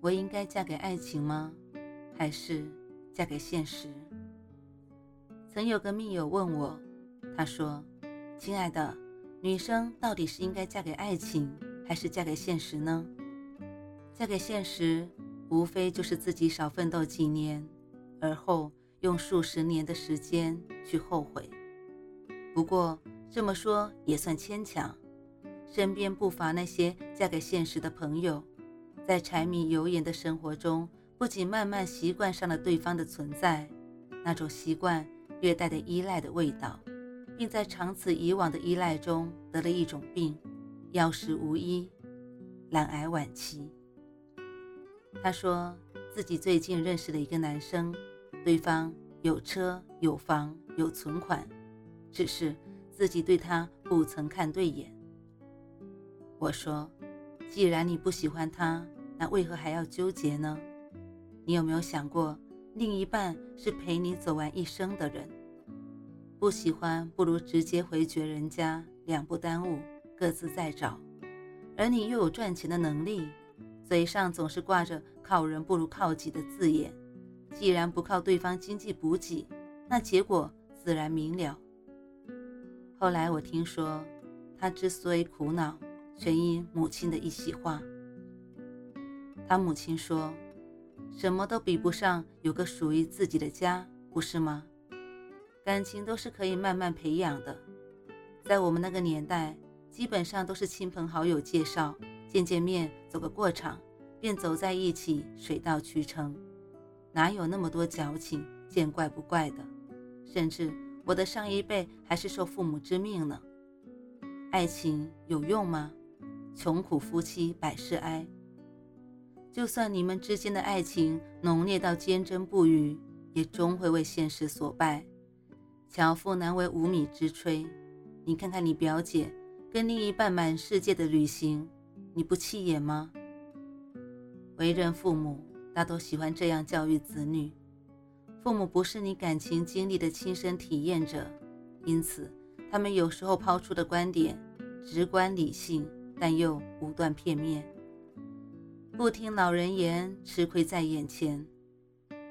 我应该嫁给爱情吗？还是嫁给现实？曾有个密友问我，他说：“亲爱的，女生到底是应该嫁给爱情，还是嫁给现实呢？嫁给现实，无非就是自己少奋斗几年，而后用数十年的时间去后悔。不过这么说也算牵强，身边不乏那些嫁给现实的朋友。”在柴米油盐的生活中，不仅慢慢习惯上了对方的存在，那种习惯略带的依赖的味道，并在长此以往的依赖中得了一种病，药食无医，懒癌晚期。他说自己最近认识了一个男生，对方有车有房有存款，只是自己对他不曾看对眼。我说，既然你不喜欢他。那为何还要纠结呢？你有没有想过，另一半是陪你走完一生的人？不喜欢不如直接回绝人家，两不耽误，各自再找。而你又有赚钱的能力，嘴上总是挂着“靠人不如靠己”的字眼。既然不靠对方经济补给，那结果自然明了。后来我听说，他之所以苦恼，全因母亲的一席话。他母亲说：“什么都比不上有个属于自己的家，不是吗？感情都是可以慢慢培养的。在我们那个年代，基本上都是亲朋好友介绍，见见面，走个过场，便走在一起，水到渠成，哪有那么多矫情，见怪不怪的？甚至我的上一辈还是受父母之命呢。爱情有用吗？穷苦夫妻百事哀。”就算你们之间的爱情浓烈到坚贞不渝，也终会为现实所败。巧妇难为无米之炊。你看看你表姐跟另一半满世界的旅行，你不气眼吗？为人父母大都喜欢这样教育子女。父母不是你感情经历的亲身体验者，因此他们有时候抛出的观点直观理性，但又武断片面。不听老人言，吃亏在眼前。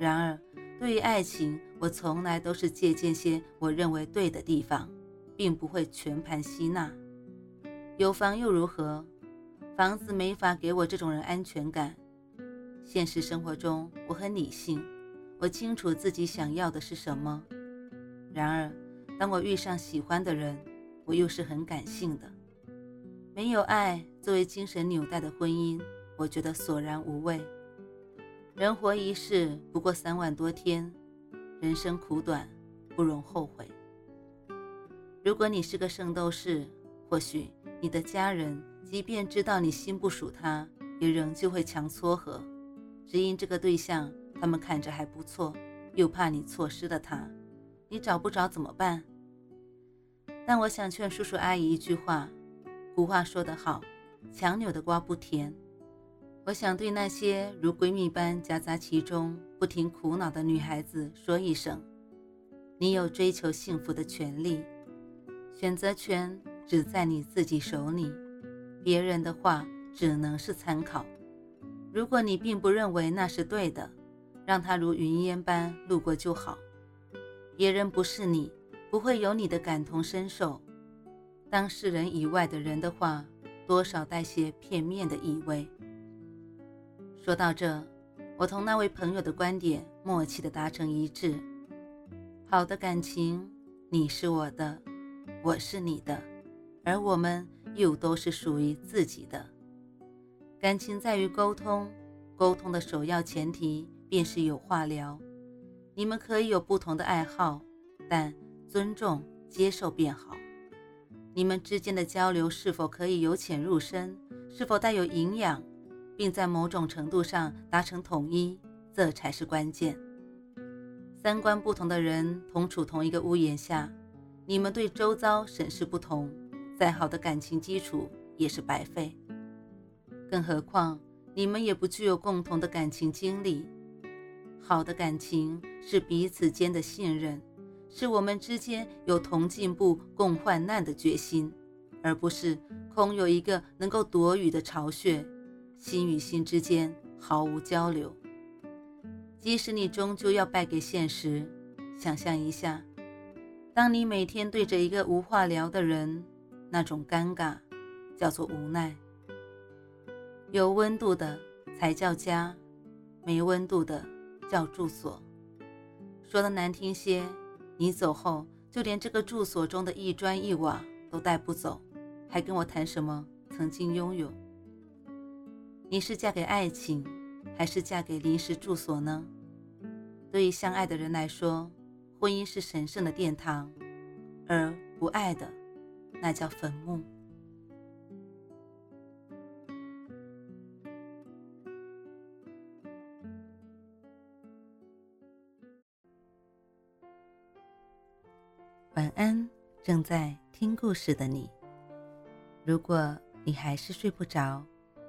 然而，对于爱情，我从来都是借鉴些我认为对的地方，并不会全盘吸纳。有房又如何？房子没法给我这种人安全感。现实生活中，我很理性，我清楚自己想要的是什么。然而，当我遇上喜欢的人，我又是很感性的。没有爱作为精神纽带的婚姻。我觉得索然无味。人活一世不过三万多天，人生苦短，不容后悔。如果你是个圣斗士，或许你的家人即便知道你心不属他，也仍旧会强撮合，只因这个对象他们看着还不错，又怕你错失了他，你找不着怎么办？但我想劝叔叔阿姨一句话：古话说得好，强扭的瓜不甜。我想对那些如闺蜜般夹杂其中、不停苦恼的女孩子说一声：你有追求幸福的权利，选择权只在你自己手里，别人的话只能是参考。如果你并不认为那是对的，让它如云烟般路过就好。别人不是你，不会有你的感同身受。当事人以外的人的话，多少带些片面的意味。说到这，我同那位朋友的观点默契地达成一致。好的感情，你是我的，我是你的，而我们又都是属于自己的。感情在于沟通，沟通的首要前提便是有话聊。你们可以有不同的爱好，但尊重、接受便好。你们之间的交流是否可以由浅入深，是否带有营养？并在某种程度上达成统一，这才是关键。三观不同的人同处同一个屋檐下，你们对周遭审视不同，再好的感情基础也是白费。更何况你们也不具有共同的感情经历。好的感情是彼此间的信任，是我们之间有同进步、共患难的决心，而不是空有一个能够躲雨的巢穴，心与心之间毫无交流。即使你终究要败给现实，想象一下，当你每天对着一个无话聊的人，那种尴尬叫做无奈。有温度的才叫家，没温度的叫住所。说的难听些，你走后就连这个住所中的一砖一瓦都带不走，还跟我谈什么曾经拥有？你是嫁给爱情，还是嫁给临时住所呢？对于相爱的人来说，婚姻是神圣的殿堂，而不爱的，那叫坟墓。晚安，正在听故事的你。如果你还是睡不着，